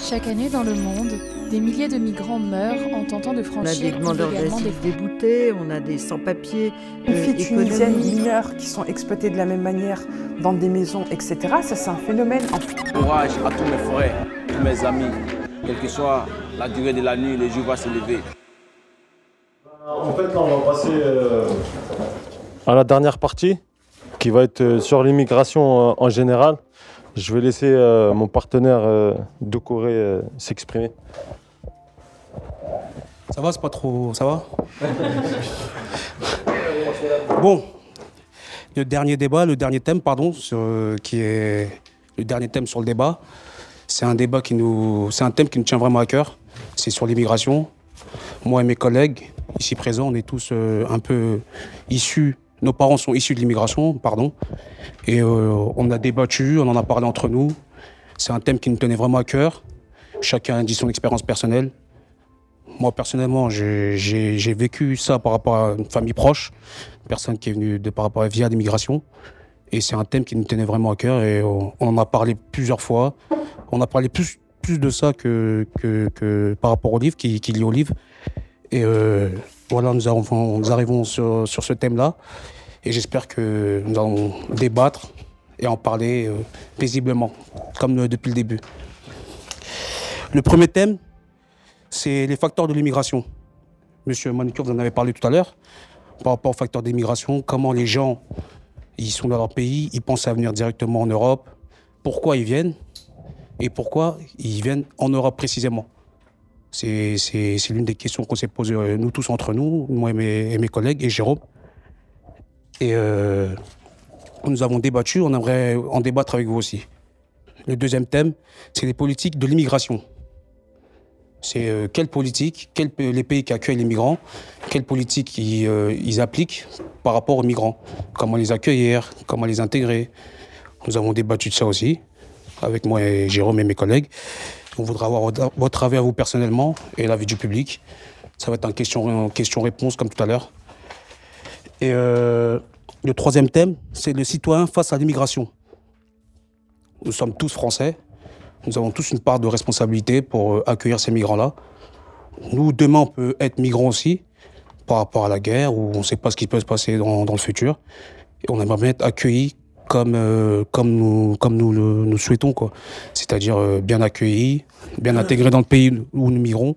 Chaque année dans le monde, des milliers de migrants meurent en tentant de On a franchir des demandeurs d'asile des déboutés, on a des sans-papiers Les euh, filles tunisiennes mineures qui sont exploitées de la même manière dans des maisons, etc. Ça, c'est un phénomène. Courage à tous mes frères, tous mes amis. Quelle que soit la durée de la nuit, le jour va se lever. En fait, là, on va passer euh, à la dernière partie, qui va être euh, sur l'immigration euh, en général. Je vais laisser euh, mon partenaire euh, de Corée euh, s'exprimer. Ça va, c'est pas trop. Ça va? Bon. Le dernier débat, le dernier thème, pardon, qui est le dernier thème sur le débat, c'est un débat qui nous. C'est un thème qui nous tient vraiment à cœur. C'est sur l'immigration. Moi et mes collègues, ici présents, on est tous un peu issus. Nos parents sont issus de l'immigration, pardon. Et euh, on a débattu, on en a parlé entre nous. C'est un thème qui nous tenait vraiment à cœur. Chacun dit son expérience personnelle. Moi, personnellement, j'ai vécu ça par rapport à une famille proche, une personne qui est venue de, par rapport à via l'immigration. Et c'est un thème qui nous tenait vraiment à cœur et on, on en a parlé plusieurs fois. On a parlé plus, plus de ça que, que, que par rapport au livre, qui, qui lit au livre. Et euh, voilà, nous, arrivons, nous arrivons sur, sur ce thème-là. Et j'espère que nous allons débattre et en parler euh, paisiblement, comme euh, depuis le début. Le premier thème, c'est les facteurs de l'immigration. Monsieur Manicure, vous en avez parlé tout à l'heure, par rapport aux facteurs d'immigration, comment les gens, ils sont dans leur pays, ils pensent à venir directement en Europe, pourquoi ils viennent et pourquoi ils viennent en Europe précisément. C'est l'une des questions qu'on s'est posées, euh, nous tous entre nous, moi mes, et mes collègues, et Jérôme. Et euh, nous avons débattu, on aimerait en débattre avec vous aussi. Le deuxième thème, c'est les politiques de l'immigration. C'est euh, quelle politique, les pays qui accueillent les migrants, quelle politique ils, euh, appliquent par rapport aux migrants. Comment les accueillir, comment les intégrer. Nous avons débattu de ça aussi, avec moi et Jérôme et mes collègues. On voudra avoir votre- avis à vous personnellement et l'avis du public. Ça va être question- question-réponse comme tout à l'heure. Et euh, le troisième thème, c'est le citoyen face à l'immigration. Nous sommes tous français. Nous avons tous une part de responsabilité pour euh, accueillir ces migrants-là. Nous, demain, on peut être migrants aussi, par rapport à la guerre, où on ne sait pas ce qui peut se passer dans, le futur. Et on aimerait bien être accueillis comme, euh, comme, nous, comme nous le nous souhaitons. C'est-à-dire bien accueillis, bien intégrés dans le pays où nous migrons.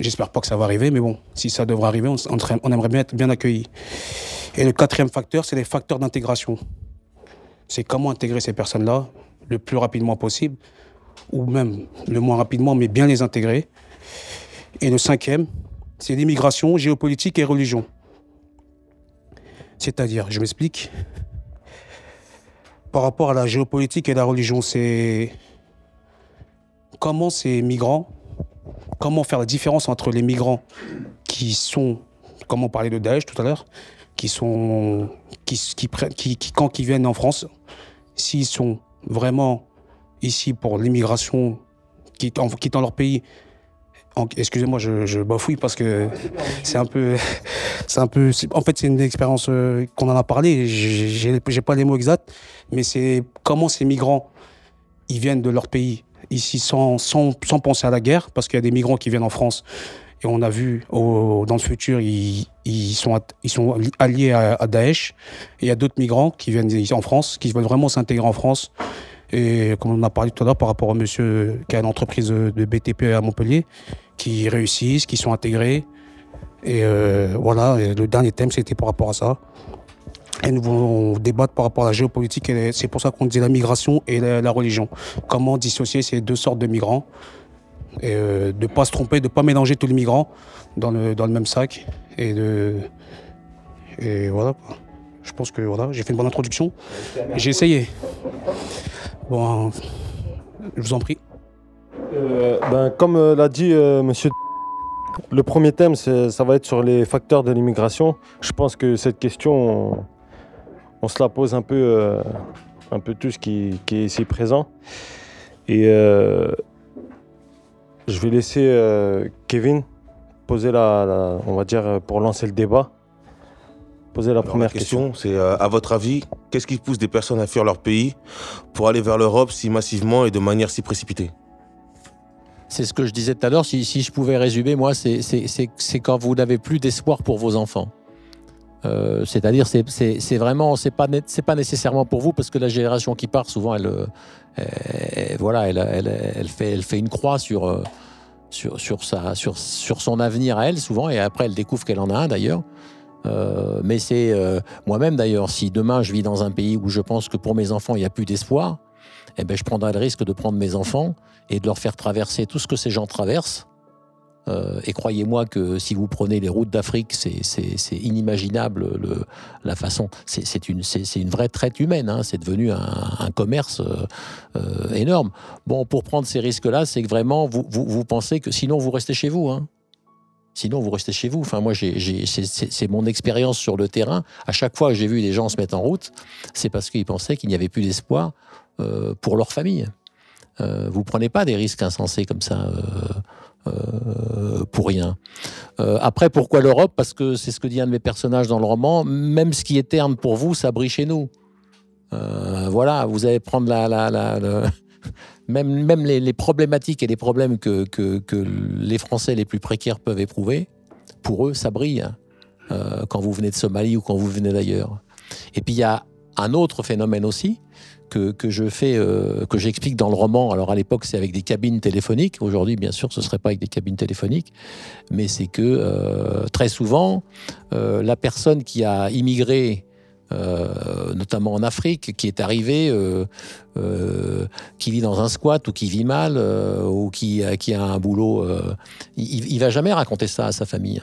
J'espère pas que ça va arriver, mais bon, si ça devrait arriver, on, on aimerait- bien être bien accueillis. Et le quatrième facteur, c'est les facteurs d'intégration. C'est comment intégrer ces personnes-là le plus rapidement possible, ou même le moins rapidement, mais bien les intégrer. Et le cinquième, c'est l'immigration, géopolitique et religion. C'est-à-dire, je m'explique, par rapport à la géopolitique et la religion, c'est comment ces migrants, comment faire la différence entre les migrants qui sont, comme on parlait de Daesh tout à l'heure, qui sont, qui, qui, quand ils viennent en France, s'ils sont vraiment ici pour l'immigration, quittant, leur pays. Excusez-moi, je, je bafouille parce que c'est un peu, c'est un peu. En fait, c'est une expérience euh, qu'on en a parlé. J'ai- j'ai pas les mots exacts, mais c'est comment ces migrants, ils viennent de leur pays ici sans, sans, sans penser à la guerre, parce qu'il y a des migrants qui viennent en France. Et on a vu dans le futur, ils, ils, sont, ils sont alliés à, à Daesh. Et il y a d'autres migrants qui viennent ici en France, qui veulent vraiment s'intégrer en France. Et comme on a parlé tout à l'heure par rapport au monsieur qui a une entreprise de BTP à Montpellier, qui réussissent, qui sont intégrés. Et euh, voilà, le dernier thème, c'était par rapport à ça. Et nous voulons débattre par rapport à la géopolitique. C'est pour ça qu'on dit la migration et la, religion. Comment dissocier ces deux sortes de migrants et euh, de ne pas se tromper, de ne pas mélanger tous les migrants dans le, dans le même sac. Et, voilà. Je pense que voilà, j'ai fait une bonne introduction. J'ai essayé. Bon, je vous en prie. Euh, ben, comme euh, l'a dit monsieur, le premier thème, ça va être sur les facteurs de l'immigration. Je pense que cette question, on, se la pose un peu, euh, un peu tous qui, qui est ici présent. Et euh, je vais laisser euh, Kevin poser la, la- on va dire, pour lancer le débat. Posez la Alors, première la question. question, c'est euh, à votre avis, qu'est-ce qui pousse des personnes à fuir leur pays pour aller vers l'Europe si massivement et de manière si précipitée? C'est ce que je disais tout à l'heure. Si, si je pouvais résumer, moi, c'est quand vous n'avez plus d'espoir pour vos enfants. Euh, C'est-à-dire, c'est- vraiment, c'est pas, nécessairement pour vous parce que la génération qui part, souvent, elle, euh, voilà, elle, fait, une croix sur, euh, sur, sur, son avenir à elle, souvent, et après, elle découvre qu'elle en a un d'ailleurs. Mais c'est moi-même d'ailleurs, si demain je vis dans un pays où je pense que pour mes enfants il n'y a plus d'espoir, eh ben, je prendrai le risque de prendre mes enfants et de leur faire traverser tout ce que ces gens traversent. Euh, et croyez-moi que si vous prenez les routes d'Afrique, c'est- inimaginable le, la façon. C'est une, vraie traite humaine. hein. C'est devenu un, commerce euh, euh, énorme. Bon, pour prendre ces risques-là, c'est que vraiment vous, pensez que sinon vous restez chez vous. hein. Sinon, vous restez chez vous. Enfin, moi, c'est- mon expérience sur le terrain. À chaque fois que j'ai vu des gens se mettre en route, c'est parce qu'ils pensaient qu'il n'y avait plus d'espoir pour leur famille. Vous prenez pas des risques insensés comme ça euh, pour rien. Euh, après, pourquoi l'Europe? Parce que c'est ce que dit un de mes personnages dans le roman. Même ce qui est terne pour vous, ça brille chez nous. Euh, voilà, vous allez prendre la, la, la- même, même les, problématiques et les problèmes que, que, les Français les plus précaires peuvent éprouver. Pour eux, ça brille hein, quand vous venez de Somalie ou quand vous venez d'ailleurs. Et puis il y a un autre phénomène aussi que, que je fais, euh, que j'explique dans le roman. Alors à l'époque, c'est avec des cabines téléphoniques. Aujourd'hui, bien sûr, ce serait pas avec des cabines téléphoniques, mais c'est que euh, très souvent, euh, la personne qui a immigré, notamment en Afrique, qui est arrivée, euh, euh, qui vit dans un squat ou qui vit mal ou qui, a- qui a un boulot, il, il va jamais raconter ça à sa famille.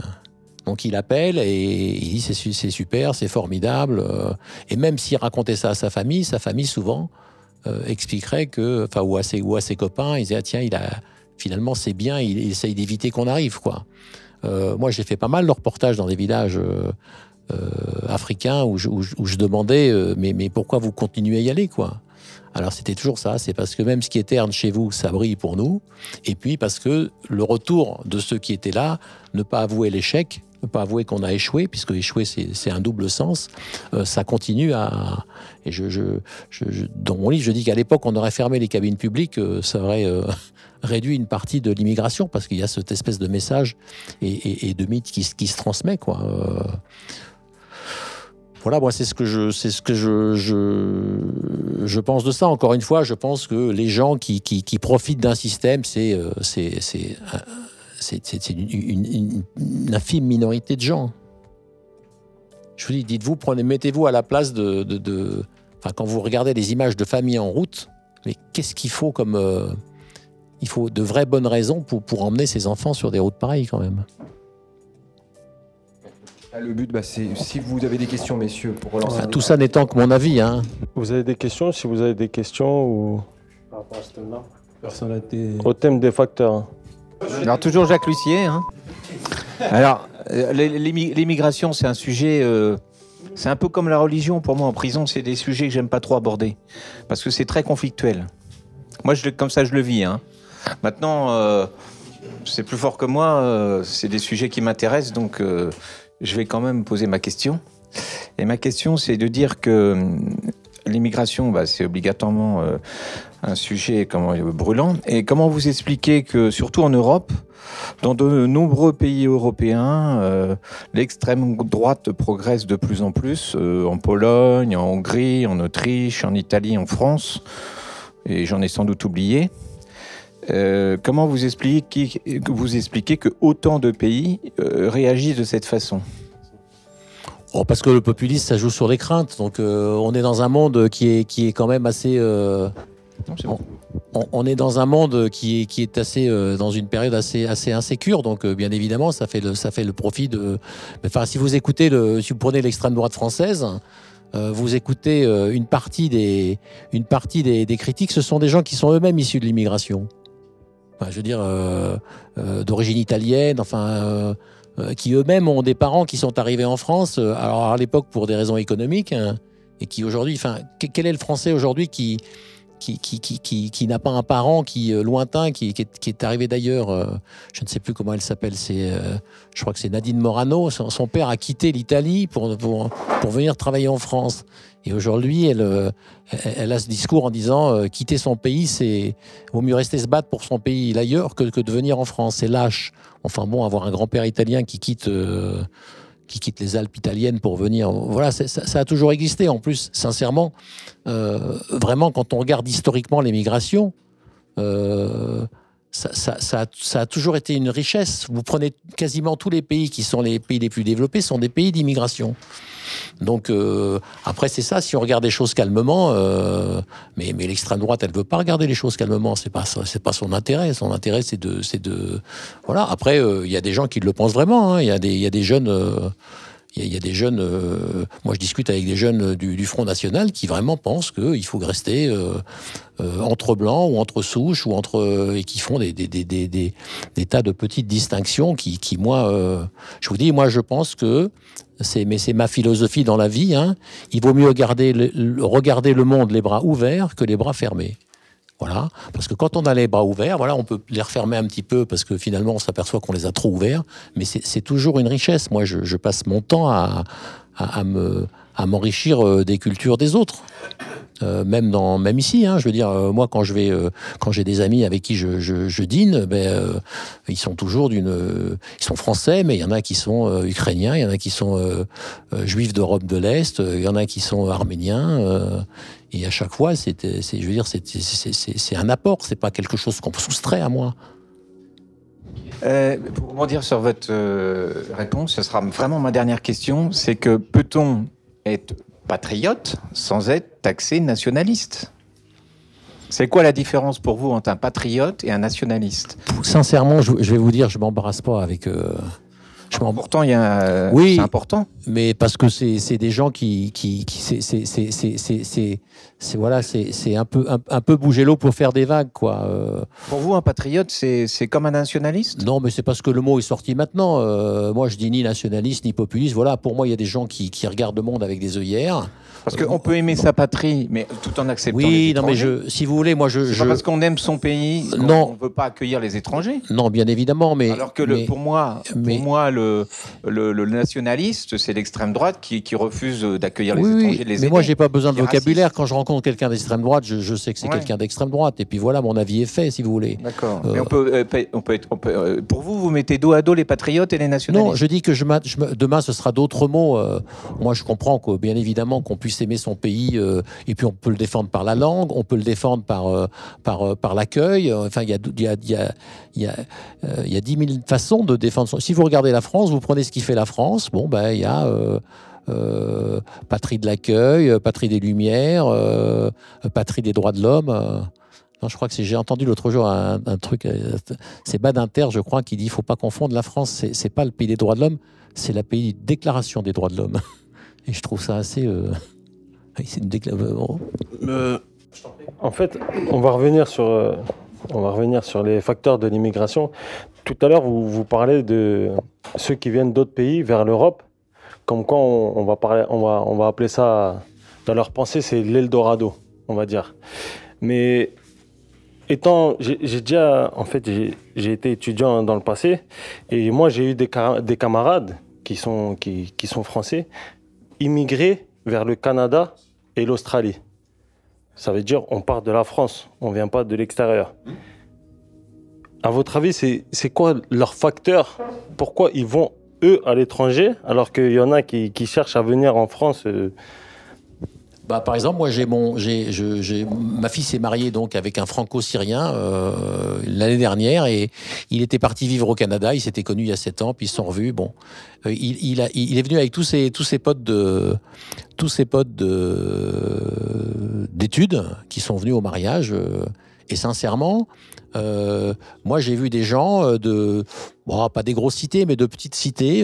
Donc il appelle et il dit c'est su- c'est super, c'est formidable. euh, et même s'il racontait ça à sa famille, sa famille souvent euh, expliquerait que, enfin, ou à ses, ou à ses copains, ils disaient ah, tiens, il a finalement c'est bien, il, il essaye d'éviter qu'on arrive quoi. Euh, moi j'ai fait pas mal de reportages dans des villages africains où je, où où je demandais mais, mais pourquoi vous continuez à y aller quoi? Alors c'était toujours ça, c'est parce que même ce qui est terne chez vous, ça brille pour nous, et puis parce que le retour de ceux qui étaient là, ne pas avouer l'échec, ne pas avouer qu'on a échoué, puisque échouer c'est un double sens, euh, ça continue à... Et dans mon livre, je dis qu'à l'époque, on aurait fermé les cabines publiques, euh, ça aurait euh, réduit une partie de l'immigration, parce qu'il y a cette espèce de message et, de mythe qui, qui se transmet, quoi. Voilà, moi, c'est ce que je, c'est ce que je, je, pense de ça. Encore une fois, je pense que les gens qui, qui, profitent d'un système, c'est, euh, c'est, c'est, euh, une, une- infime minorité de gens. Je vous dis, dites-vous, prenez, mettez-vous à la place de, de, de- enfin, quand vous regardez les images de familles en route, mais qu'est-ce qu'il faut comme, euh, il faut de vraies bonnes raisons pour, pour emmener ses enfants sur des routes pareilles quand même? Là, le but, bah, c'est si vous avez des questions, messieurs, pour relancer. Le tout ça n'étant que mon avis, hein. Vous avez des questions Si vous avez des questions ou Par rapport à ce thème-là Personnalité. au thème des facteurs. hein. Alors toujours Jacques Lucier. hein. Alors euh, l'immi- l'immigration c'est un sujet, euh, c'est un peu comme la religion pour moi en prison, c'est des sujets que j'aime pas trop aborder parce que c'est très conflictuel. Moi je, comme ça je le vis. hein. Maintenant euh, c'est plus fort que moi, euh, c'est des sujets qui m'intéressent donc euh, je vais quand même poser ma question. Et ma question c'est de dire que hum, l'immigration bah, c'est obligatoirement euh, un sujet euh, brûlant. Et comment vous expliquez que, surtout en Europe, dans de nombreux pays européens, euh, l'extrême droite progresse de plus en plus, en Pologne, en Hongrie, en Autriche, en Italie, en France, et j'en ai sans doute oublié. Euh, comment vous expliquez, que vous expliquez que autant de pays euh, réagissent de cette façon? Oh, parce que le populisme, ça joue sur les craintes. Donc, euh, on est dans un monde qui est, qui est quand même assez. euh, on, on- on est dans un monde qui est, qui est assez dans une période assez, assez insécure. Donc, bien évidemment, ça fait le, ça fait le profit de. Enfin, si vous écoutez le, si vous prenez l'extrême droite française. euh, vous écoutez euh, une partie des, une partie des, des critiques, ce sont des gens qui sont eux-mêmes issus de l'immigration. Je veux dire, euh, euh, d'origine italienne, enfin, euh, qui eux-mêmes ont des parents qui sont arrivés en France, alors à l'époque pour des raisons économiques, hein, et qui aujourd'hui, enfin, que- quel est le Français aujourd'hui qui, qui, qui, qui, qui, n'a pas un parent qui euh, lointain, qui, est, qui est arrivé d'ailleurs, je ne sais plus comment elle s'appelle, c'est, je crois que c'est Nadine Morano. Son, son père a quitté l'Italie pour, pour, pour venir travailler en France. Et aujourd'hui, elle, euh, elle, a ce discours en disant euh, quitter son pays, c'est vaut mieux rester se battre pour son pays ailleurs que, que de venir en France. C'est lâche. Enfin bon, avoir un grand-père italien qui quitte. euh, qui quitte les Alpes italiennes pour venir. Voilà, ça, a toujours existé. En plus, sincèrement, vraiment, quand on regarde historiquement les migrations, ça, a, toujours été une richesse. Vous prenez quasiment tous les pays qui sont les pays les plus développés, sont des pays d'immigration. Donc euh, après c'est ça. Si on regarde les choses calmement, euh, mais, l'extrême droite, elle veut pas regarder les choses calmement. C'est pas c'est pas son intérêt. Son intérêt c'est de voilà. Après euh, il y a des gens qui le pensent vraiment. hein. Il y il y a des jeunes. Il y, a- des jeunes, euh, moi je discute avec des jeunes du, Front National qui vraiment pensent qu'il faut rester euh, euh, entre blancs ou entre souches ou entre et qui font des, tas de petites distinctions qui, moi, je vous dis, moi je pense que c'est mais c'est ma philosophie dans la vie. Hein, il vaut mieux garder regarder le monde les bras ouverts que les bras fermés. Voilà, parce que quand on a les bras ouverts, voilà, on peut les refermer un petit peu parce que finalement on s'aperçoit qu'on les a trop ouverts, mais c'est toujours une richesse. Moi, je, passe mon temps à, à, à me à m'enrichir euh, des cultures des autres. Euh, même dans même ici hein, je veux dire euh, moi quand je vais euh, quand j'ai des amis avec qui je, dîne ben ils sont toujours d'une ils sont français mais il y en a qui sont ukrainiens il y en a qui sont juifs d'Europe de l'Est il y en a qui sont arméniens et à chaque fois c'est je veux dire c'est un apport c'est pas quelque chose qu'on soustrait à moi Euh, pour rebondir sur votre réponse, ce sera vraiment ma dernière question. C'est que peut-on être patriote sans être taxé nationaliste. C'est quoi la différence pour vous entre un patriote et un nationaliste? Sincèrement je, vais vous dire je m'embarrasse pas avec euh, je Pourtant, il y a. Oui. C'est important. mais parce que c'est des gens qui qui, qui c'est voilà c'est un peu un, un peu bouger l'eau pour faire des vagues quoi Euh, Pour vous, un patriote, c'est c'est comme un nationaliste? Non mais c'est parce que le mot est sorti maintenant Euh, moi je dis ni nationaliste ni populiste voilà pour moi il y a des gens qui qui regardent le monde avec des œillères Parce qu'on peut aimer sa patrie, mais tout en acceptant oui les non mais je si vous voulez moi je, je pas parce qu'on aime son pays Non. ne veut pas accueillir les étrangers. non bien évidemment mais Alors que le, pour moi, mais- pour moi le, le, le nationaliste, c'est l'extrême droite qui, qui refuse d'accueillir les oui, étrangers, les mais moi aider. j'ai pas besoin de vocabulaire quand je rencontre quelqu'un d'extrême droite je, je sais que c'est Ouais. quelqu'un d'extrême droite et puis voilà mon avis est fait si vous voulez D'accord. Euh, Mais on peut, euh, on peut, être- on peut, euh, pour vous, vous mettez dos à dos les patriotes et les nationalistes? Non, je dis que je, je demain ce sera d'autres mots. moi, je comprends que bien évidemment qu'on puisse aimer son pays euh, et puis on peut le défendre par la langue, on peut le défendre par euh, par euh, par l'accueil. Enfin, il y a y a y a y y a dix mille façons de défendre. Son... Si vous regardez la France, vous prenez ce qui fait la France. Bon, ben il y a patrie de l'accueil, patrie des lumières, patrie des droits de l'homme. Non, je crois que j'ai entendu l'autre jour un, truc, c'est Badinter, je crois, qui dit il faut pas confondre la France, c'est pas le pays des droits de l'homme, c'est la pays déclaration des droits de l'homme. Et je trouve ça assez. Euh, C'est une déclaration. En fait, on va revenir sur, euh, on va revenir sur les facteurs de l'immigration. Tout à l'heure, vous, vous parlez de ceux qui viennent d'autres pays vers l'Europe. Comme quoi, on, va parler, on va, on va appeler ça, dans leur pensée, c'est l'Eldorado, on va dire. Mais étant, j'ai déjà, en fait, j'ai- été étudiant dans le passé, et moi, j'ai eu des, des camarades qui sont, qui, qui sont français, immigrés vers le Canada et l'Australie. Ça veut dire on part de la France, on vient pas de l'extérieur. À votre avis, c'est c'est quoi leur facteur? Pourquoi ils vont, eux, à l'étranger, alors qu'il y en a qui, qui cherchent à venir en France euh, Bah, par exemple, moi, j'ai mon, j'ai, je- j'ai, ma fille s'est mariée donc avec un franco-syrien euh, l'année dernière et il était parti vivre au Canada. Il s'était connu il y a sept ans, puis ils se sont revus. Bon, Euh, il, il, a, il est venu avec tous ses, tous ses potes de, tous ses potes de, d'études qui sont venus au mariage. euh, et sincèrement, moi, j'ai vu des gens de, bon, pas des grosses cités, mais de petites cités.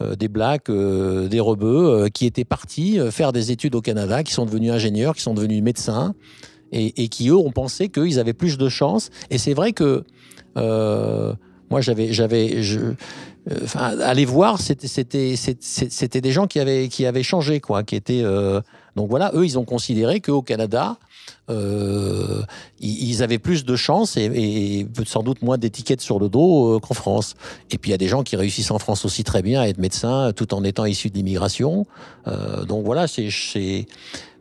Des blacks, euh, des rebeux, euh, qui étaient partis euh, faire des études au Canada, qui sont devenus ingénieurs, qui sont devenus médecins, et, qui, eux, ont pensé qu'ils avaient plus de chance. Et c'est vrai que euh, moi, j'avais, euh, enfin, aller voir, c'était c'était c'était des gens qui avaient qui avaient changé quoi, qui étaient euh, donc voilà, eux ils ont considéré qu'au Canada euh, ils avaient plus de chances et, et sans doute moins d'étiquettes sur le dos euh, qu'en France. Et puis il y a des gens qui réussissent en France aussi très bien à être médecins tout en étant issus de l'immigration. Euh, donc voilà, c'est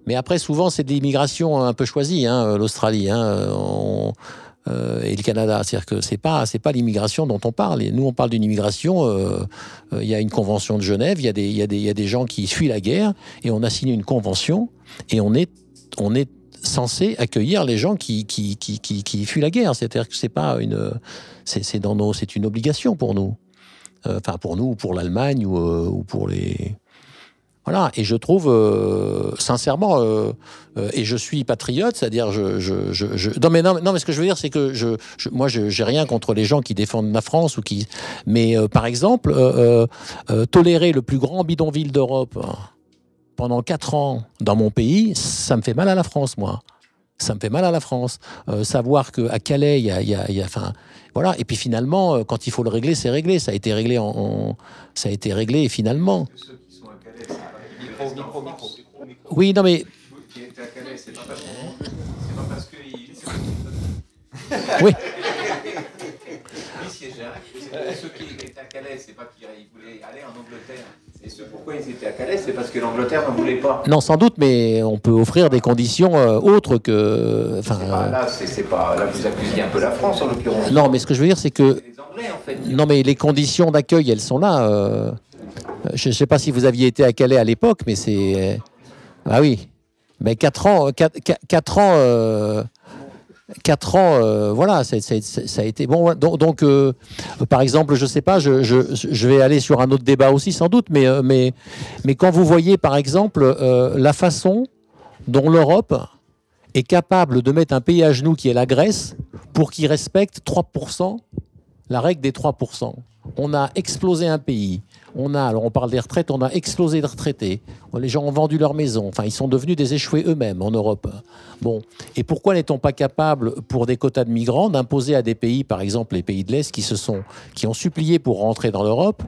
mais après souvent c'est de l'immigration un peu choisie, hein, l'Australie. Hein, on- euh, et le Canada. C'est-à-dire que c'est pas pas l'immigration dont on parle. Et nous, on parle d'une immigration. euh, euh, Il y a une convention de Genève. Il y a des y y a des gens qui fuient la guerre et on a signé une convention et on est on est censé accueillir les gens qui qui qui qui, fuient la guerre. C'est-à-dire que c'est pas une c'est une obligation pour nous. Enfin pour nous, ou pour l'Allemagne ou, ou pour les voilà, et je trouve euh, sincèrement, euh, euh, et je suis patriote, c'est-à-dire je, non mais non, non mais ce que je veux dire c'est que je, moi j'ai rien contre les gens qui défendent la France ou qui, mais par exemple tolérer le plus grand bidonville d'Europe pendant quatre ans dans mon pays, ça me fait mal à la France moi. Ça me fait mal à la France. Savoir qu'à Calais, il y a, voilà. Et puis finalement, quand il faut le régler, c'est réglé. Ça a été réglé en, ça a été réglé Oui, non mais Oui. Ceux qui étaient à Calais, c'est pas qu'ils voulaient aller en Angleterre. Et ce pourquoi ils étaient à Calais, c'est parce que l'Angleterre ne voulait pas. Non, sans doute, mais on peut offrir des conditions euh, autres que. Enfin, Ah, là, c'est c'est pas. Là, vous accusiez un peu la France en l'occurrence. euh, non, mais ce que je veux dire, c'est que. Les Anglais, en fait. Non, mais les conditions d'accueil, elles sont là. euh. Je ne sais pas si vous aviez été à Calais à l'époque, mais c'est. Ah oui. Mais 4 ans. 4, ans. euh, Quatre ans, euh, voilà, ça a été bon. Donc, euh, par exemple, je sais pas, je, vais aller sur un autre débat aussi sans doute, mais euh, quand vous voyez, par exemple, euh, la façon dont l'Europe est capable de mettre un pays à genoux qui est la Grèce pour qu'il respecte 3%, la règle des 3%. On a explosé un pays. On a, alors on parle des retraites, on a explosé les retraités. Les gens ont vendu leur maison. Enfin, ils sont devenus des échoués eux-mêmes en Europe. Bon. Et pourquoi n'est-on pas capable, pour des quotas de migrants, d'imposer à des pays, par exemple les pays de l'Est, qui se sont, qui ont supplié pour rentrer dans l'Europe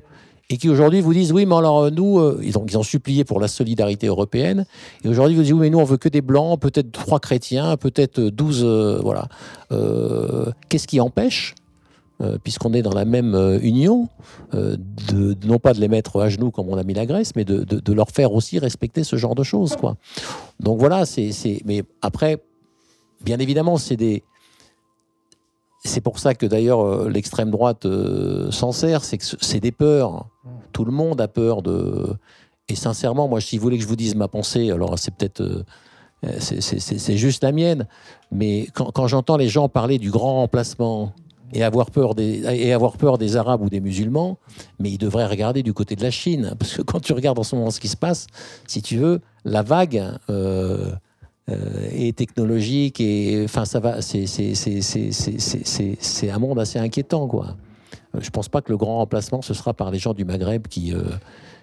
et qui aujourd'hui vous disent oui, mais alors euh, nous, euh, ils, ont, supplié pour la solidarité européenne, et aujourd'hui vous disent oui, mais nous on veut que des blancs, peut-être trois chrétiens, peut-être 12, euh, voilà. Qu'est-ce qui empêche euh, puisqu'on est dans la même euh, union, euh, de, non pas de les mettre à genoux comme on a mis la Grèce, mais de, leur faire aussi respecter ce genre de choses. Quoi. Donc voilà, c'est, mais après, bien évidemment, c'est des. C'est pour ça que d'ailleurs l'extrême droite s'en sert, c'est que ce- c'est des peurs. Tout le monde a peur de. Et sincèrement, moi, si vous voulez que je vous dise ma pensée, alors c'est peut-être. c'est juste la mienne. Mais quand, quand j'entends les gens parler du grand remplacement et avoir peur des et avoir peur des Arabes ou des musulmans, mais ils devraient regarder du côté de la Chine, parce que quand tu regardes en ce moment ce qui se passe, si tu veux, la vague euh, euh, est technologique et enfin ça va, c'est un monde assez inquiétant quoi. Euh, Je pense pas que le grand remplacement ce sera par les gens du Maghreb qui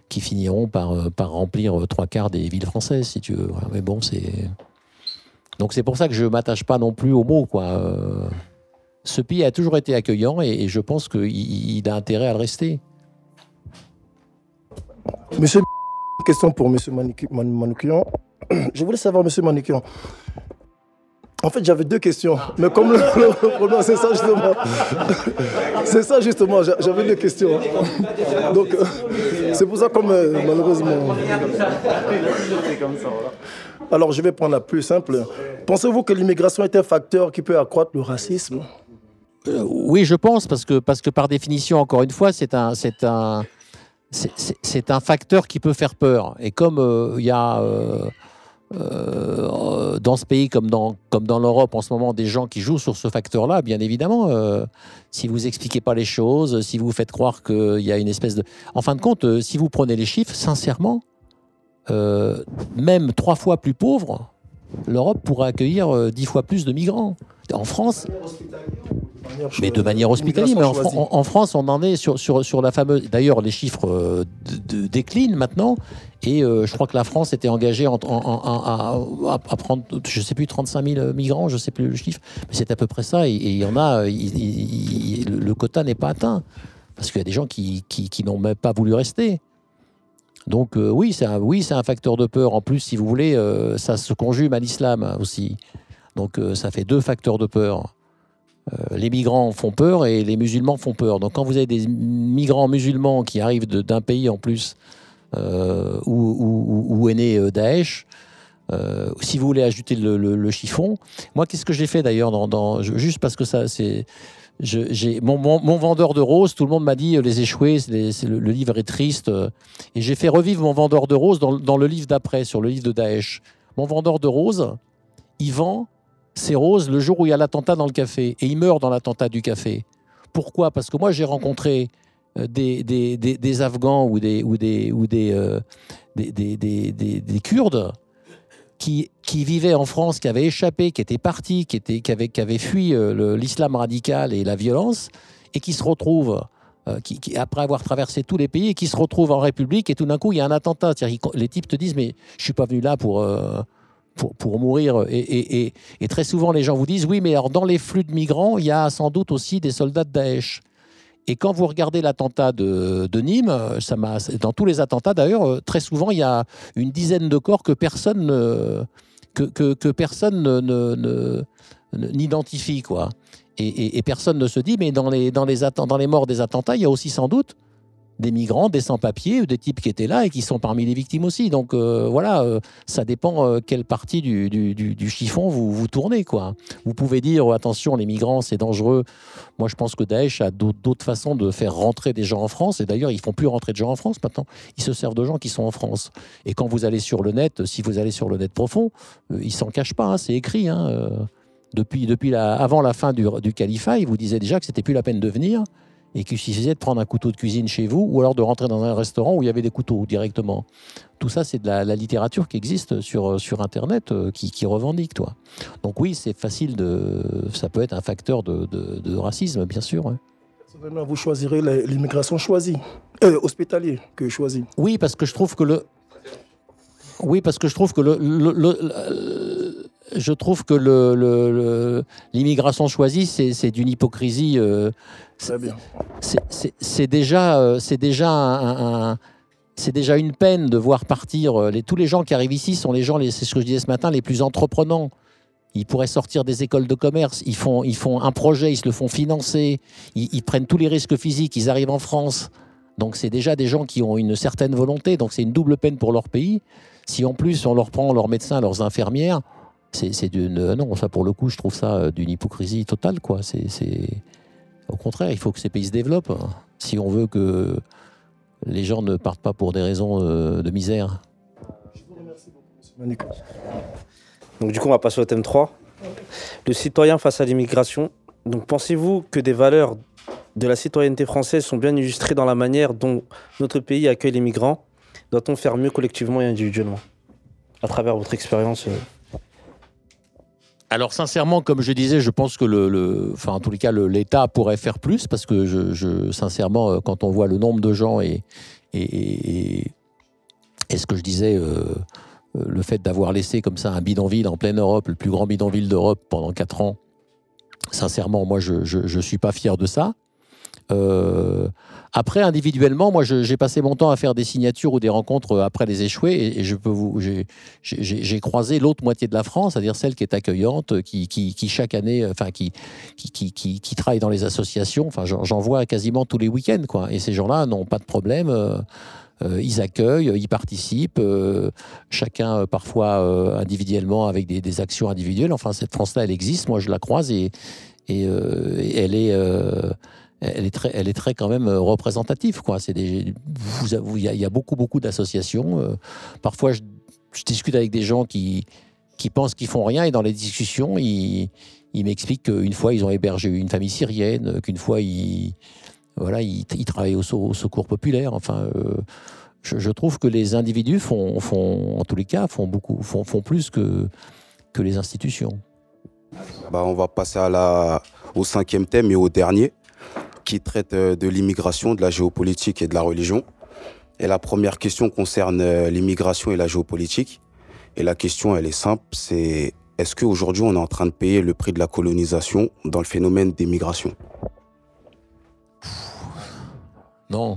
qui finiront par par remplir trois quarts des villes françaises si tu veux. Mais bon c'est donc c'est pour ça que je m'attache pas non plus aux mots quoi. Ce pays a toujours été accueillant et, je pense qu'il il a intérêt à le rester. Monsieur, question pour Monsieur Manoukian. Je voulais savoir, Monsieur Manoukian. En fait, j'avais deux questions, mais comme le, problème, c'est ça justement. C'est ça justement, j'a- j'avais deux questions. Donc, euh, c'est pour ça, comme euh, malheureusement. Alors, je vais prendre la plus simple. Pensez-vous que l'immigration est un facteur qui peut accroître le racisme? Oui, je pense, parce que, parce que par définition, encore une fois, c'est un, c'est un, c'est- un facteur qui peut faire peur. Et comme euh, il y a euh, euh, dans ce pays comme dans, comme dans l'Europe en ce moment des gens qui jouent sur ce facteur-là, bien évidemment, euh, si vous expliquez pas les choses, si vous faites croire qu'il y a une espèce de... En fin de compte, euh, si vous prenez les chiffres, sincèrement, euh, même trois fois plus pauvre, l'Europe pourrait accueillir euh, dix fois plus de migrants. En France, mais de manière hospitalière. Mais en, Fran- en- en France, on en est sur, sur, sur la fameuse. D'ailleurs, les chiffres euh, de- déclinent maintenant. Et euh, je crois que la France était engagée en- en- en- à, prendre, je sais plus, 35 000 migrants, je sais plus le chiffre, mais c'est à peu près ça. Et et il y en a, euh, il- il- il- le quota n'est pas atteint. Parce qu'il y a des gens qui, qui, qui n'ont même pas voulu rester. Donc euh, oui, c'est un, oui, un facteur de peur. En plus, si vous voulez, ça se conjugue à l'islam aussi. Donc ça fait deux facteurs de peur. Euh, les migrants font peur et les musulmans font peur. Donc quand vous avez des migrants musulmans qui arrivent d'un pays en plus euh, où, est né euh, Daesh, si vous voulez ajouter le, chiffon, moi qu'est-ce que j'ai fait d'ailleurs dans, dans- juste parce que ça c'est mon, vendeur de roses, tout le monde m'a dit les échoués, le, livre est triste, et j'ai fait revivre mon vendeur de roses dans, dans le livre d'après, sur le livre de Daesh. Mon vendeur de roses, il vend ses roses le jour où il y a l'attentat dans le café, et il meurt dans l'attentat du café. Pourquoi? Parce que moi j'ai rencontré euh, des, des, des- Afghans ou des, ou des, ou euh, des, des- des- des- des Kurdes qui, qui vivaient en France, qui avaient échappé, qui étaient partis, qui, étaient, qui, avaient, qui avaient fui euh, l'islam radical et la violence, et qui se retrouvent, qui, après avoir traversé tous les pays, et qui se retrouvent en République, et tout d'un coup, il y a un attentat. Les types te disent, mais je suis pas venu là pour... pour, mourir. Et, très souvent, les gens vous disent, oui, mais alors dans les flux de migrants, il y a sans doute aussi des soldats de Daesh. Et quand vous regardez l'attentat de, Nîmes, ça m'a, dans tous les attentats d'ailleurs, euh, très souvent il y a une dizaine de corps que personne ne, que, que- personne ne- ne- ne- ne- n'identifie quoi. Et, personne ne se dit, mais dans les, dans, les dans les morts des attentats, il y a aussi sans doute des migrants, des sans-papiers ou des types qui étaient là et qui sont parmi les victimes aussi. Donc euh, voilà, euh, ça dépend euh, quelle partie du, du- chiffon vous, vous tournez. Quoi. Vous pouvez dire, attention, les migrants, c'est dangereux. Moi, je pense que Daesh a d'autres façons de faire rentrer des gens en France. Et d'ailleurs, ils font plus rentrer de gens en France maintenant. Ils se servent de gens qui sont en France. Et quand vous allez sur le net, si vous allez sur le net profond, ils s'en cachent pas. hein, c'est écrit. hein, depuis, depuis la, avant la fin du, du califat, ils vous disaient déjà que c'était plus la peine de venir et qu'il suffisait de prendre un couteau de cuisine chez vous ou alors de rentrer dans un restaurant où il y avait des couteaux directement. Tout ça, c'est de la, la littérature qui existe sur, sur Internet, euh, qui, qui revendique, toi. Donc oui, c'est facile de... Ça peut être un facteur de, de- de racisme, bien sûr. hein. Personnellement, vous choisirez l'immigration choisie, euh, hospitalier que choisi. Oui, parce que je trouve que le. Oui, parce que je trouve que le. le- le- le- je trouve que le- le- le- l'immigration choisie, c'est d'une hypocrisie. euh, c'est- déjà, euh, c'est déjà un, un- c'est déjà une peine de voir partir. euh, Les, tous les gens qui arrivent ici sont les gens, c'est ce que je disais ce matin, les plus entreprenants. Ils pourraient sortir des écoles de commerce, ils font, ils font un projet, ils se le font financer, ils, ils prennent tous les risques physiques, ils arrivent en France. Donc c'est déjà des gens qui ont une certaine volonté, donc c'est une double peine pour leur pays. Si en plus on leur prend leurs médecins, leurs infirmières, c'est d'une... Non, ça pour le coup, je trouve ça euh, d'une hypocrisie totale, quoi. C'est... Au contraire, il faut que ces pays se développent. hein, Si on veut que les gens ne partent pas pour des raisons euh, de misère. Donc du coup, on va passer au thème 3. Le citoyen face à l'immigration. Donc pensez-vous que des valeurs de la citoyenneté française sont bien illustrées dans la manière dont notre pays accueille les migrants? Doit-on faire mieux collectivement et individuellement? À travers votre expérience euh, Alors sincèrement, comme je disais, je pense que le, enfin en tous les cas, l'État pourrait faire plus parce que je, je- sincèrement, euh, quand on voit le nombre de gens et et, ce que je disais, euh, euh, le fait d'avoir laissé comme ça un bidonville en pleine Europe, le plus grand bidonville d'Europe pendant quatre ans, sincèrement, moi, je ne suis pas fier de ça. Euh, après, individuellement, moi, j'ai passé mon temps à faire des signatures ou des rencontres après les échoués, et, je peux vous, j'ai- croisé l'autre moitié de la France, c'est-à-dire celle qui est accueillante, qui, chaque année, euh, enfin, qui, travaille dans les associations. Enfin, j'en vois quasiment tous les week-ends, quoi. Et ces gens-là n'ont pas de problème. euh, ils accueillent, ils participent, chacun parfois individuellement avec des, actions individuelles. Enfin, cette France-là, elle existe. Moi, je la croise et, elle est, elle est très, elle est très quand même euh, représentative. C'est des, il y, a- beaucoup, beaucoup d'associations. euh, parfois, je, discute avec des gens qui, qui pensent qu'ils font rien et dans les discussions, ils, m'expliquent qu'une fois, ils ont hébergé une famille syrienne, qu'une fois, ils, voilà, ils, travaillent au, secours populaire. Enfin, euh, je, trouve que les individus font, font, en tous les cas, font beaucoup, font, plus que, que les institutions. Bah, on va passer au cinquième thème et au dernier, qui traite euh, de l'immigration, de la géopolitique et de la religion. Et la première question concerne euh, l'immigration et la géopolitique. Et la question, elle est simple, c'est est-ce qu'aujourd'hui on est en train de payer le prix de la colonisation dans le phénomène des migrations Non.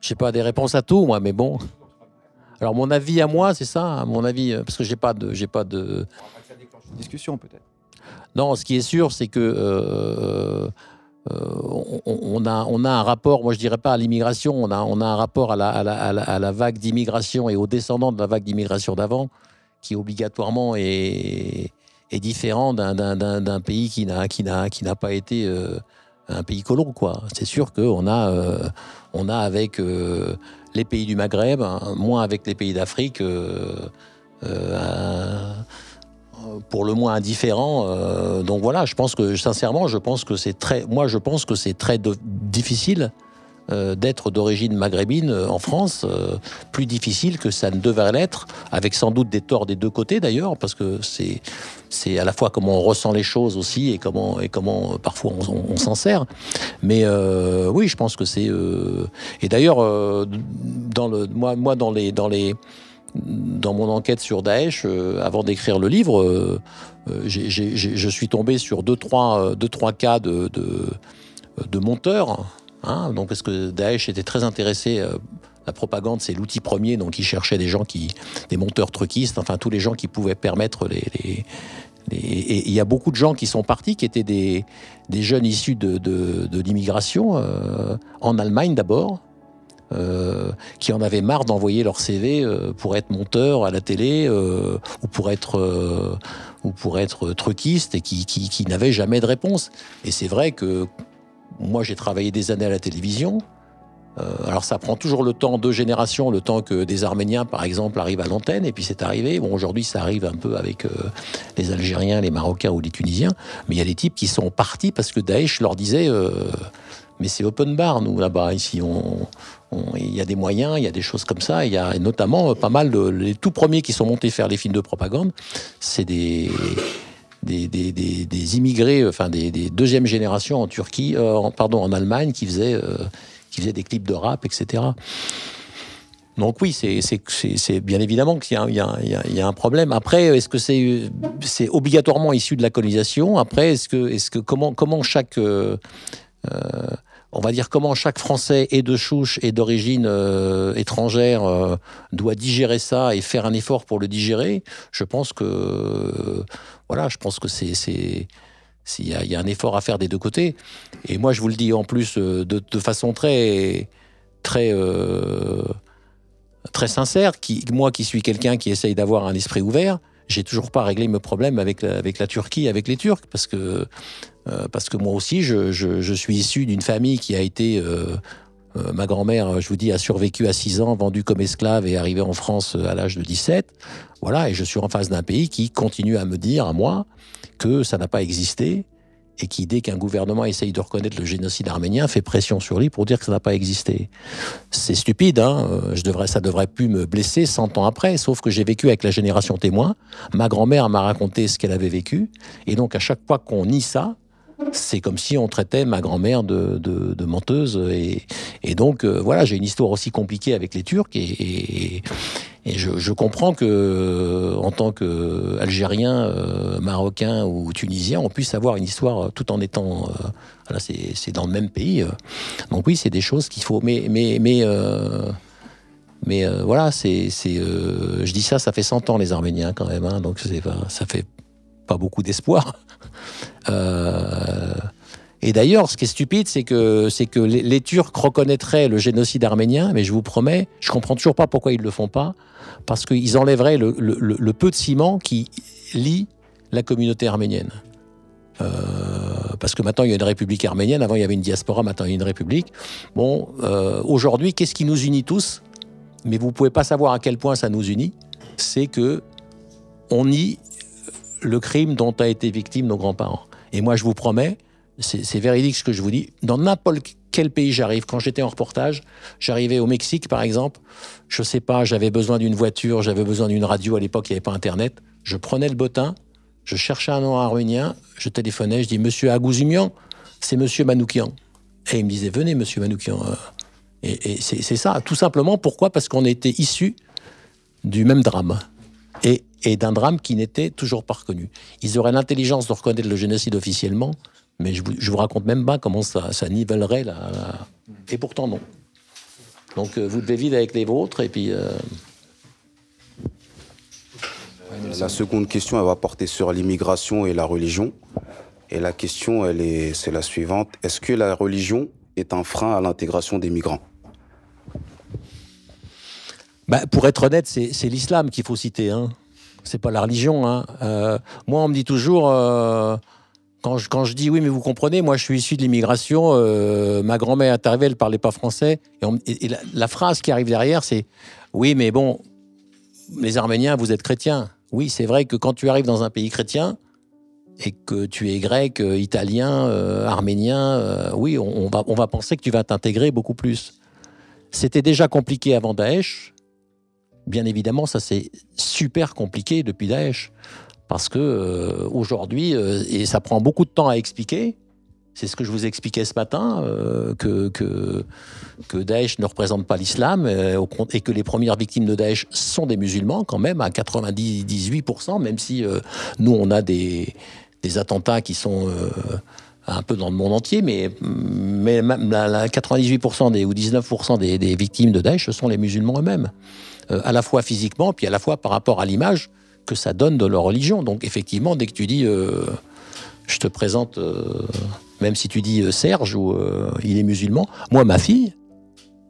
J'ai pas des réponses à tout, moi, mais bon. Alors mon avis à moi, c'est ça, hein, mon avis, parce que j'ai pas de, j'ai pas de. Discussion peut-être. Non, ce qui est sûr, c'est que euh, on, on a, on a un rapport, moi je dirais pas à l'immigration, on a, on a un rapport à la, à la- à la- vague d'immigration et aux descendants de la vague d'immigration d'avant, qui obligatoirement est, est différent d'un- pays qui n'a qui n'a qui n'a pas été euh, un pays colon, quoi. C'est sûr qu'on a, euh, on a avec euh, les pays du Maghreb, hein, moins avec les pays d'Afrique. euh, euh, un- pour le moins indifférent. euh, donc voilà, je pense que sincèrement, je pense que c'est très, moi je pense que c'est très difficile euh, d'être d'origine maghrébine euh, en France, euh, plus difficile que ça ne devrait l'être, avec sans doute des torts des deux côtés d'ailleurs, parce que c'est c'est à la fois comment on ressent les choses aussi et comment et comment euh, parfois on, on- s'en sert. Mais euh, oui, je pense que c'est euh, et d'ailleurs euh, dans le moi moi dans les dans les dans mon enquête sur Daesh, euh, avant d'écrire le livre, euh, euh, je suis tombé sur deux, trois, deux, trois cas de, de, monteurs. hein. donc, parce que Daesh était très intéressé. la propagande, c'est l'outil premier, donc il cherchait des gens qui, des monteurs truquistes, enfin tous les gens qui pouvaient permettre les. et il y a beaucoup de gens qui sont partis, qui étaient des, des jeunes issus de, de- l'immigration, en Allemagne d'abord, euh, qui en avaient marre d'envoyer leur CV euh, pour être monteur à la télé euh, ou pour être ou pour être truquiste et qui, qui, qui n'avaient jamais de réponse. Et c'est vrai que moi j'ai travaillé des années à la télévision. Alors ça prend toujours le temps, deux générations, le temps que des Arméniens, par exemple, arrivent à l'antenne, et puis c'est arrivé. Bon, aujourd'hui, ça arrive un peu avec les Algériens, les Marocains ou les Tunisiens, mais il y a des types qui sont partis parce que Daesh leur disait, mais c'est open bar, nous, là-bas, ici, on- il y a des moyens, il y a des choses comme ça, il y a notamment euh, pas mal de, les tout premiers qui sont montés faire les films de propagande, c'est des des, des, des- immigrés, enfin des, deuxième génération en Turquie, euh, pardon, en Allemagne, qui faisaient, euh, qui faisaient des clips de rap, etc. Donc oui, c'est bien évidemment qu'il y, y y a- un problème. Après, est-ce que c'est c'est obligatoirement issu de la colonisation? Après, est-ce que, est que comment, comment chaque... euh, euh, on va dire comment chaque Français est de chouche et d'origine euh, étrangère euh, doit digérer ça et faire un effort pour le digérer. Je pense que voilà, je pense que c'est s'il y, il y a un effort à faire des deux côtés. Et moi, je vous le dis en plus euh, de, de façon très très très sincère. Qui, moi, qui suis quelqu'un qui essaye d'avoir un esprit ouvert, j'ai toujours pas réglé mes problèmes avec la, avec la Turquie, avec les Turcs, parce que euh, parce que moi aussi, je, je- suis issu d'une famille qui a été. euh, euh, ma grand-mère, je vous dis, a survécu à 6 ans, vendue comme esclave et arrivée en France à l'âge de 17. Voilà, et je suis en face d'un pays qui continue à me dire, à moi, que ça n'a pas existé et qui, dès qu'un gouvernement essaye de reconnaître le génocide arménien, fait pression sur lui pour dire que ça n'a pas existé. C'est stupide, hein euh, je devrais, ça devrait plus me blesser 100 ans après, sauf que j'ai vécu avec la génération témoin. Ma grand-mère m'a raconté ce qu'elle avait vécu, et donc à chaque fois qu'on nie ça, c'est comme si on traitait ma grand-mère de, menteuse. Et, donc, euh, voilà, j'ai une histoire aussi compliquée avec les Turcs. Et je, comprends que, euh, en tant qu'Algérien, euh, Marocain ou Tunisien, on puisse avoir une histoire euh, tout en étant. euh, c'est dans le même pays. euh. Donc, oui, c'est des choses qu'il faut. Mais. mais, mais voilà, c'est, je dis ça, ça fait 100 ans les Arméniens quand même, hein, donc pas, ça fait pas beaucoup d'espoir. Et d'ailleurs, ce qui est stupide, c'est que, les, Turcs reconnaîtraient le génocide arménien, mais je vous promets, je comprends toujours pas pourquoi ils le font pas, parce qu'ils enlèveraient le, peu de ciment qui lie la communauté arménienne. Euh, parce que maintenant il y a une république arménienne, avant il y avait une diaspora, maintenant il y a une république. Bon, euh, aujourd'hui, qu'est-ce qui nous unit tous? Mais vous pouvez pas savoir à quel point ça nous unit. C'est que on nie le crime dont a été victime nos grands-parents. Et moi, je vous promets, c'est véridique ce que je vous dis, dans n'importe quel pays j'arrive, quand j'étais en reportage, j'arrivais au Mexique, par exemple, je sais pas, j'avais besoin d'une voiture, j'avais besoin d'une radio, à l'époque, il n'y avait pas Internet, je prenais le bottin, je cherchais un nom arménien, je téléphonais, je dis, Monsieur Agouzumian, c'est Monsieur Manoukian. Et il me disait, venez, Monsieur Manoukian. euh. Et, c'est ça, tout simplement, pourquoi? Parce qu'on était issus du même drame. Et, et d'un drame qui n'était toujours pas reconnu. Ils auraient l'intelligence de reconnaître le génocide officiellement, Mais je vous, je vous raconte même pas comment ça, ça nivellerait la- Et pourtant, non. Donc, euh, vous devez vivre avec les vôtres, et puis. euh, La seconde question, elle va porter sur l'immigration et la religion. Et la question, elle est, c'est la suivante. Est-ce que la religion est un frein à l'intégration des migrants? Bah, pour être honnête, c'est c'est l'islam qu'il faut citer. Hein. C'est pas la religion. Hein. Euh, moi, on me dit toujours, euh, quand, je, dis oui, mais vous comprenez, moi, je suis issu de l'immigration. euh, ma grand-mère est arrivée, elle parlait pas français. Et, la, phrase qui arrive derrière, c'est oui, mais bon, les Arméniens, vous êtes chrétiens. Oui, c'est vrai que quand tu arrives dans un pays chrétien et que tu es grec, euh, italien, euh, arménien, oui, on, on va, on va penser que tu vas t'intégrer beaucoup plus. C'était déjà compliqué avant Daesh. Bien évidemment, ça c'est super compliqué depuis Daesh. Parce que euh, aujourd'hui, euh, et ça prend beaucoup de temps à expliquer, c'est ce que je vous expliquais ce matin, euh, que, que, Daesh ne représente pas l'islam et que les premières victimes de Daesh sont des musulmans quand même à 98%, même si nous on a des, attentats qui sont un peu dans le monde entier, mais, mais la, la 98% des, ou 19% des, victimes de Daesh, ce sont les musulmans eux-mêmes, à la fois physiquement, puis à la fois par rapport à l'image que ça donne de leur religion. Donc effectivement, dès que tu dis, euh, je te présente, euh, même si tu dis euh, Serge ou il est musulman, moi ma fille,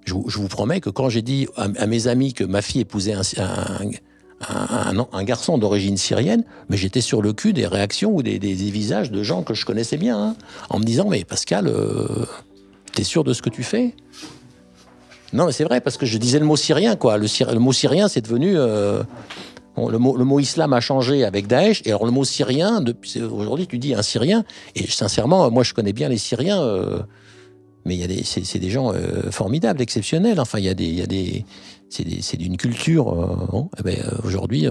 je, vous- promets que quand j'ai dit à, mes amis que ma fille épousait un, un, garçon d'origine syrienne, mais j'étais sur le cul des réactions ou des, des- visages de gens que je connaissais bien, hein, en me disant mais Pascal, t'es sûr de ce que tu fais? Non, mais c'est vrai parce que je disais le mot syrien quoi. Le, mot syrien c'est devenu Le, mot, le mot islam a changé avec Daesh, et alors le mot syrien, aujourd'hui tu dis un syrien, et sincèrement, moi je connais bien les Syriens, euh, mais c'est, des gens euh, formidables, exceptionnels, enfin il y a des, des, c'est, d'une culture. euh, eh ben, euh, aujourd'hui,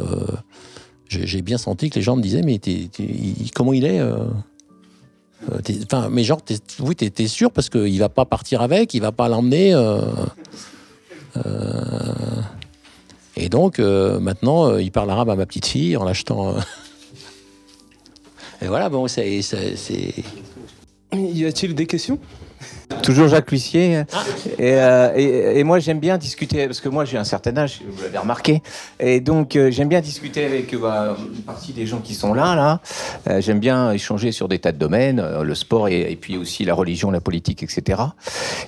j'ai, bien senti que les gens me disaient, mais comment il est Enfin, mais genre, oui, t'es, t'es sûr parce qu'il va pas partir avec, il va pas l'emmener. Et donc, euh, maintenant, euh, il parle arabe à ma petite fille en l'achetant. euh. Et voilà, bon, c'est- Y a-t-il des questions? Toujours Jacques Lussier. Et, euh, et- moi, j'aime bien discuter, parce que moi, j'ai un certain âge, vous l'avez remarqué. Et donc, euh, j'aime bien discuter avec euh, bah, une partie des gens qui sont là. là. J'aime bien échanger sur des tas de domaines, le sport et, puis aussi la religion, la politique, etc.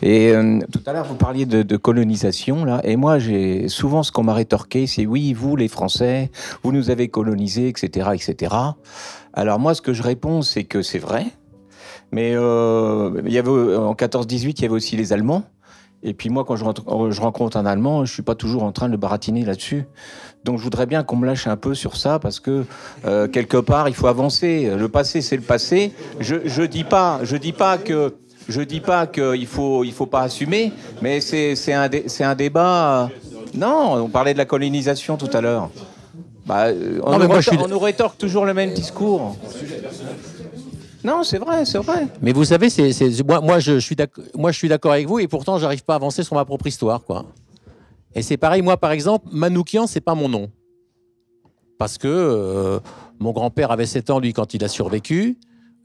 Et tout à l'heure, vous parliez de, de colonisation. là. Et moi, j'ai souvent ce qu'on m'a rétorqué, c'est oui, vous, les Français, vous nous avez colonisés, etc., etc. Alors moi, ce que je réponds, c'est que c'est vrai. Mais euh, il y avait, en 14-18, il y avait aussi les Allemands. Et puis moi, quand je, je rencontre un Allemand, je suis pas toujours en train de le baratiner là-dessus. Donc je voudrais bien qu'on me lâche un peu sur ça parce que euh, quelque part, il faut avancer. Le passé, c'est le passé. Je, je dis pas, je dis pas que je dis pas qu'il faut il faut pas assumer, mais c'est c'est un dé- c'est un débat. Non, on parlait de la colonisation tout à l'heure. Bah, euh, on, Non, nous moi, je suis- on nous rétorque toujours le même discours. Non, c'est vrai, c'est vrai. Mais vous savez, c'est, moi, je, suis d'accord, avec vous, et pourtant, j'arrive pas à avancer sur ma propre histoire, quoi. Et c'est pareil, moi, par exemple, Manoukian, c'est pas mon nom. Parce que euh, mon grand-père avait 7 ans, lui, quand il a survécu.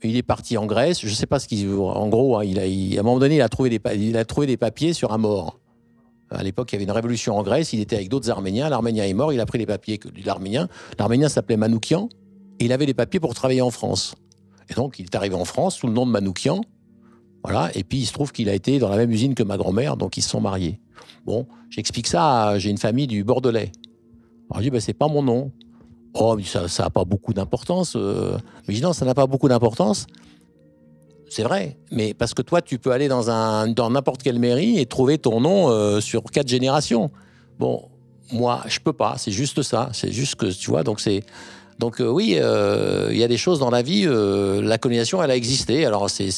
Il est parti en Grèce. Je sais pas ce qu'il. En gros, hein, a, à un moment donné, il a, trouvé des, il a trouvé des papiers sur un mort. À l'époque, il y avait une révolution en Grèce. Il était avec d'autres Arméniens. L'Arménien est mort. Il a pris les papiers de l'Arménien. L'Arménien s'appelait Manoukian. Et il avait les papiers pour travailler en France. Et donc, il est arrivé en France sous le nom de Manoukian. Voilà. Et puis, il se trouve qu'il a été dans la même usine que ma grand-mère. Donc, ils se sont mariés. Bon, j'explique ça. J'ai une famille du Bordelais. Alors, je dis, ben, c'est pas mon nom. Oh, mais ça n'a pas beaucoup d'importance. euh. Mais je dis, non, ça n'a pas beaucoup d'importance. C'est vrai, mais parce que toi, tu peux aller dans un dans n'importe quelle mairie et trouver ton nom euh, sur quatre générations. Bon, moi, je peux pas. C'est juste ça. C'est juste que tu vois. Donc c'est donc euh, oui, euh, il y a des choses dans la vie. euh, la colonisation, elle a existé. Alors c'est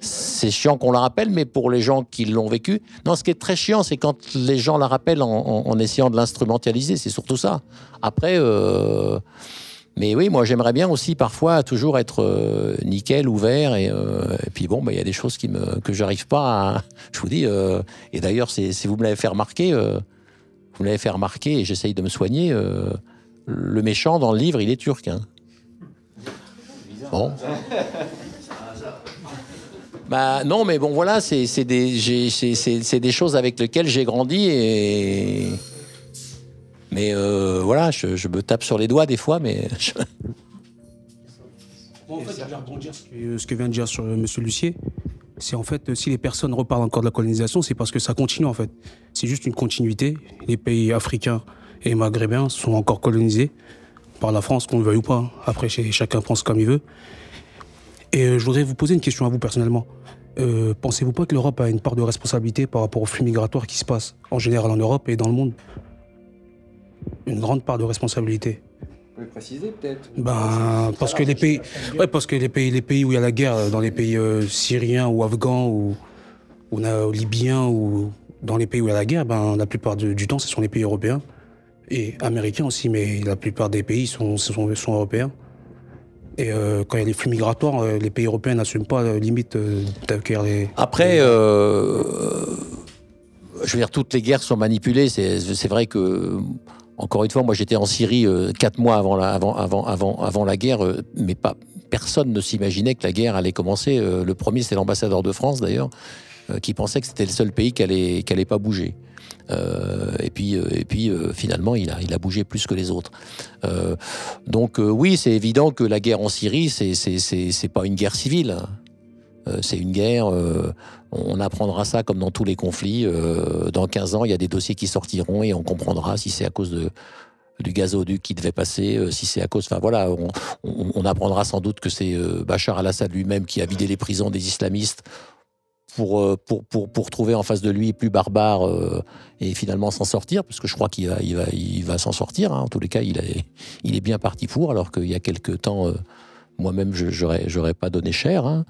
c'est chiant qu'on la rappelle, mais pour les gens qui l'ont vécu, non, ce qui est très chiant, c'est quand les gens la rappellent en, essayant de l'instrumentaliser. C'est surtout ça. Après. mais oui, moi j'aimerais bien aussi parfois toujours être nickel, ouvert, et, et puis bon, bah, il y a des choses qui me, que j'arrive pas à. Je vous dis, et d'ailleurs, si vous me l'avez fait remarquer, vous me l'avez fait remarquer, et j'essaye de me soigner, le méchant dans le livre, il est turc. hein. Bon. Bah non, mais bon, voilà, c'est des, des choses avec lesquelles j'ai grandi et. Mais euh, voilà, je, me tape sur les doigts des fois, mais. en fait, je rebondir ce que- ce que vient de dire sur M. Lucier. C'est en fait, euh, si les personnes reparlent encore de la colonisation, c'est parce que ça continue en fait. C'est juste une continuité. Les pays africains et maghrébins sont encore colonisés par la France, qu'on le veuille ou pas. Après, chacun pense comme il veut. Et euh, je voudrais vous poser une question à vous personnellement. Euh, Pensez-vous pas que l'Europe a une part de responsabilité par rapport aux flux migratoires qui se passent en général en Europe et dans le monde? Une grande part de responsabilité. Vous pouvez préciser peut-être? Ben, parce que les pays, ouais, parce que les pays, les pays où il y a la guerre, dans les pays euh, syriens ou afghans ou, libyens ou dans les pays où il y a la guerre, ben, la plupart du, du temps, ce sont les pays européens et américains aussi, mais la plupart des pays sont, sont, sont européens. Et euh, quand il y a les flux migratoires, euh, les pays européens n'assument pas euh, limite d'accueillir les. Après, je veux dire, toutes les guerres sont manipulées. C'est vrai que, encore une fois, moi j'étais en Syrie quatre mois avant la, avant, avant, avant, avant la guerre, mais pas, personne ne s'imaginait que la guerre allait commencer. Le premier, c'est l'ambassadeur de France d'ailleurs, qui pensait que c'était le seul pays qui allait, qui allait pas bouger. Euh, et puis, euh, et puis euh, finalement, il a, il a bougé plus que les autres. Donc oui, c'est évident que la guerre en Syrie, c'est pas une guerre civile. Euh, c'est une guerre. on apprendra ça comme dans tous les conflits. dans 15 ans, il y a des dossiers qui sortiront et on comprendra si c'est à cause de, du gazoduc qui devait passer, si c'est à cause. Enfin voilà, on, on- on apprendra sans doute que c'est euh, Bachar al-Assad lui-même qui a vidé les prisons des islamistes pour, euh, pour, pour, pour trouver en face de lui plus barbare euh, et finalement s'en sortir, parce que je crois qu'il va, il va, il va s'en sortir. hein. En tous les cas, il est, il est bien parti pour, alors qu'il y a quelques temps, euh, moi-même, je j'aurais pas donné cher. hein.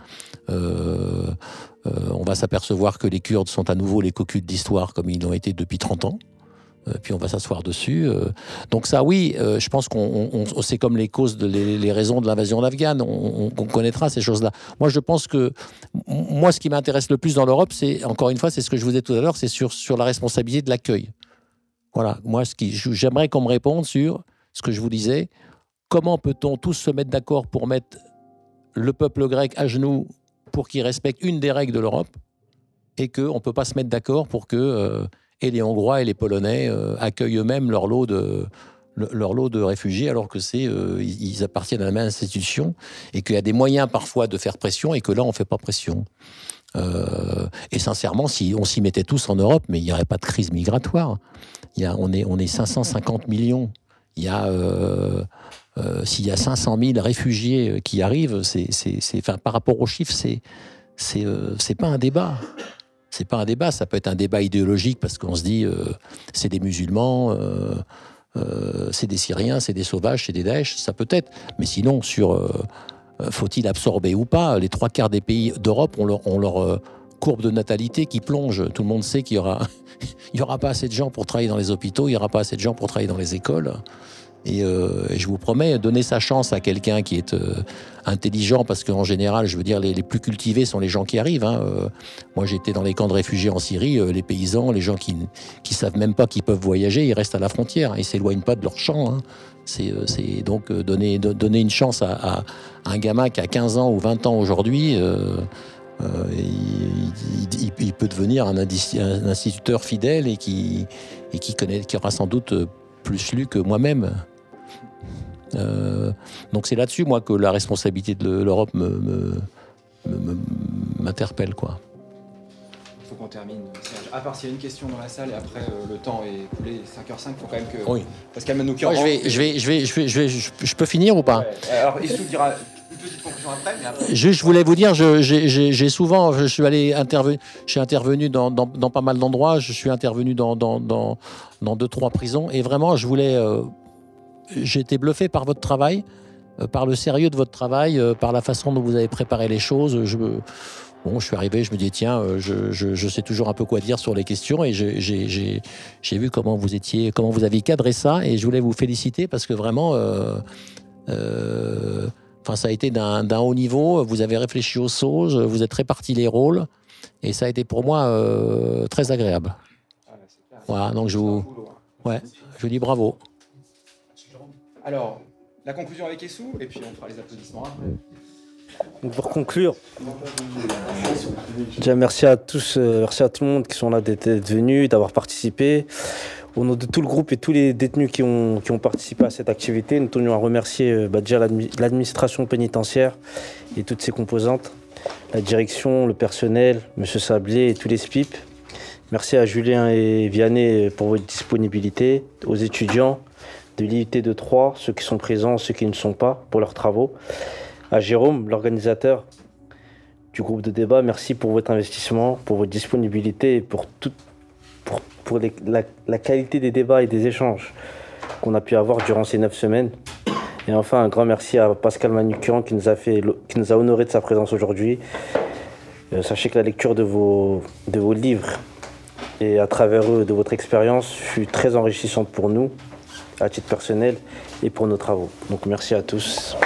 On va s'apercevoir que les Kurdes sont à nouveau les cocus d'histoire comme ils l'ont été depuis 30 ans. Euh, puis on va s'asseoir dessus. euh. Donc ça, oui, euh, je pense qu'on on- on- c'est comme les causes, les, raisons de l'invasion d'Afghan. On, on- on connaîtra ces choses-là. Moi, je pense que moi, ce qui m'intéresse le plus dans l'Europe, c'est encore une fois, c'est ce que je vous disais tout à l'heure, c'est sur sur la responsabilité de l'accueil. Voilà. Moi, ce qui, j'aimerais qu'on me réponde sur ce que je vous disais. Comment peut-on tous se mettre d'accord pour mettre le peuple grec à genoux pour qu'il respecte une des règles de l'Europe et qu'on ne peut pas se mettre d'accord pour que et les Hongrois et les Polonais euh, accueillent eux-mêmes leur lot de le- leur lot de réfugiés alors que c'est euh, ils, appartiennent à la même institution et qu'il y a des moyens parfois de faire pression et que là on fait pas pression. Euh, et sincèrement, si on s'y mettait tous en Europe, mais il n'y aurait pas de crise migratoire. Il y a, on, est, on est 550 millions. Il y a, s'il y a 500 000 réfugiés qui arrivent, c'est, enfin, par rapport aux chiffres, c'est, c'est, c'est pas un débat. C'est pas un débat. Ça peut être un débat idéologique parce qu'on se dit, euh, c'est des musulmans. euh, euh, c'est des Syriens, c'est des sauvages, c'est des Daesh, ça peut être. Mais sinon, sur faut-il absorber ou pas, les trois quarts des pays d'Europe ont leur, ont leur, courbe de natalité qui plonge. Tout le monde sait qu'il y aura, y aura pas assez de gens pour travailler dans les hôpitaux, il y aura pas assez de gens pour travailler dans les écoles. Et, euh, et je vous promets, donner sa chance à quelqu'un qui est euh, intelligent, parce qu'en général, je veux dire, les, plus cultivés sont les gens qui arrivent. hein. Euh, moi, j'étais dans les camps de réfugiés en Syrie, euh, les paysans, les gens qui qui savent même pas qu'ils peuvent voyager, ils restent à la frontière, hein. ils s'éloignent pas de leur champ. hein. C'est donc donner, do- donner une chance à, un gamin qui a 15 ans ou 20 ans aujourd'hui. il, peut devenir un, instituteur fidèle et qui, et qui aura sans doute plus lu que moi-même. Euh, donc c'est là-dessus, moi, que la responsabilité de l'Europe me, me- me- me- m'interpelle. quoi. Il faut qu'on termine. Serge. À part s'il y a une question dans la salle et après euh, le temps est écoulé, 5h05, il faut quand même que Oui. Pascal Manoukian Moi, je, vais, je, vais, je, vais, je, vais, je, vais- je- je peux finir ou pas Ouais. Alors, Issou dira une petite conclusion après, mais après. Je voulais vous dire, je- j'ai souvent, je suis allé intervenir, j'ai intervenu dans, dans- dans pas mal d'endroits, je suis intervenu dans, dans, dans, dans deux, trois prisons, et vraiment, je voulais, euh, j'ai été bluffé par votre travail, euh, par le sérieux de votre travail, euh, par la façon dont vous avez préparé les choses. Je, bon, je suis arrivé, je me dis, tiens, euh, je, je- je sais toujours un peu quoi dire sur les questions, et j'ai- vu comment vous étiez, comment vous aviez cadré ça, et je voulais vous féliciter parce que vraiment. euh, euh, Enfin, ça a été d'un haut niveau. Vous avez réfléchi aux choses, vous êtes répartis les rôles, et ça a été pour moi euh, très agréable. Voilà, donc je vous, ouais, je vous dis bravo. Alors, la conclusion avec Issou, et puis on fera les applaudissements après. Donc pour conclure, déjà merci à tous, euh, merci à tout le monde qui sont là d'être venus, d'avoir participé. Au nom de tout le groupe et tous les détenus qui ont, qui ont participé à cette activité, nous tenions à remercier euh, bah, déjà l'admi- l'administration pénitentiaire et toutes ses composantes, la direction, le personnel, M. Sablé et tous les SPIP. Merci à Julien et Vianney pour votre disponibilité, aux étudiants de l'IUT de Troyes, ceux qui sont présents, ceux qui ne sont pas, pour leurs travaux. À Jérôme, l'organisateur du groupe de débat, merci pour votre investissement, pour votre disponibilité et pour, tout, pour, la, qualité des débats et des échanges qu'on a pu avoir durant ces neuf semaines. Et enfin, un grand merci à Pascal Manukian qui nous a, fait, honoré de sa présence aujourd'hui. Euh, sachez que la lecture de vos, de vos livres et à travers eux de votre expérience fut très enrichissante pour nous, à titre personnel, et pour nos travaux. Donc merci à tous.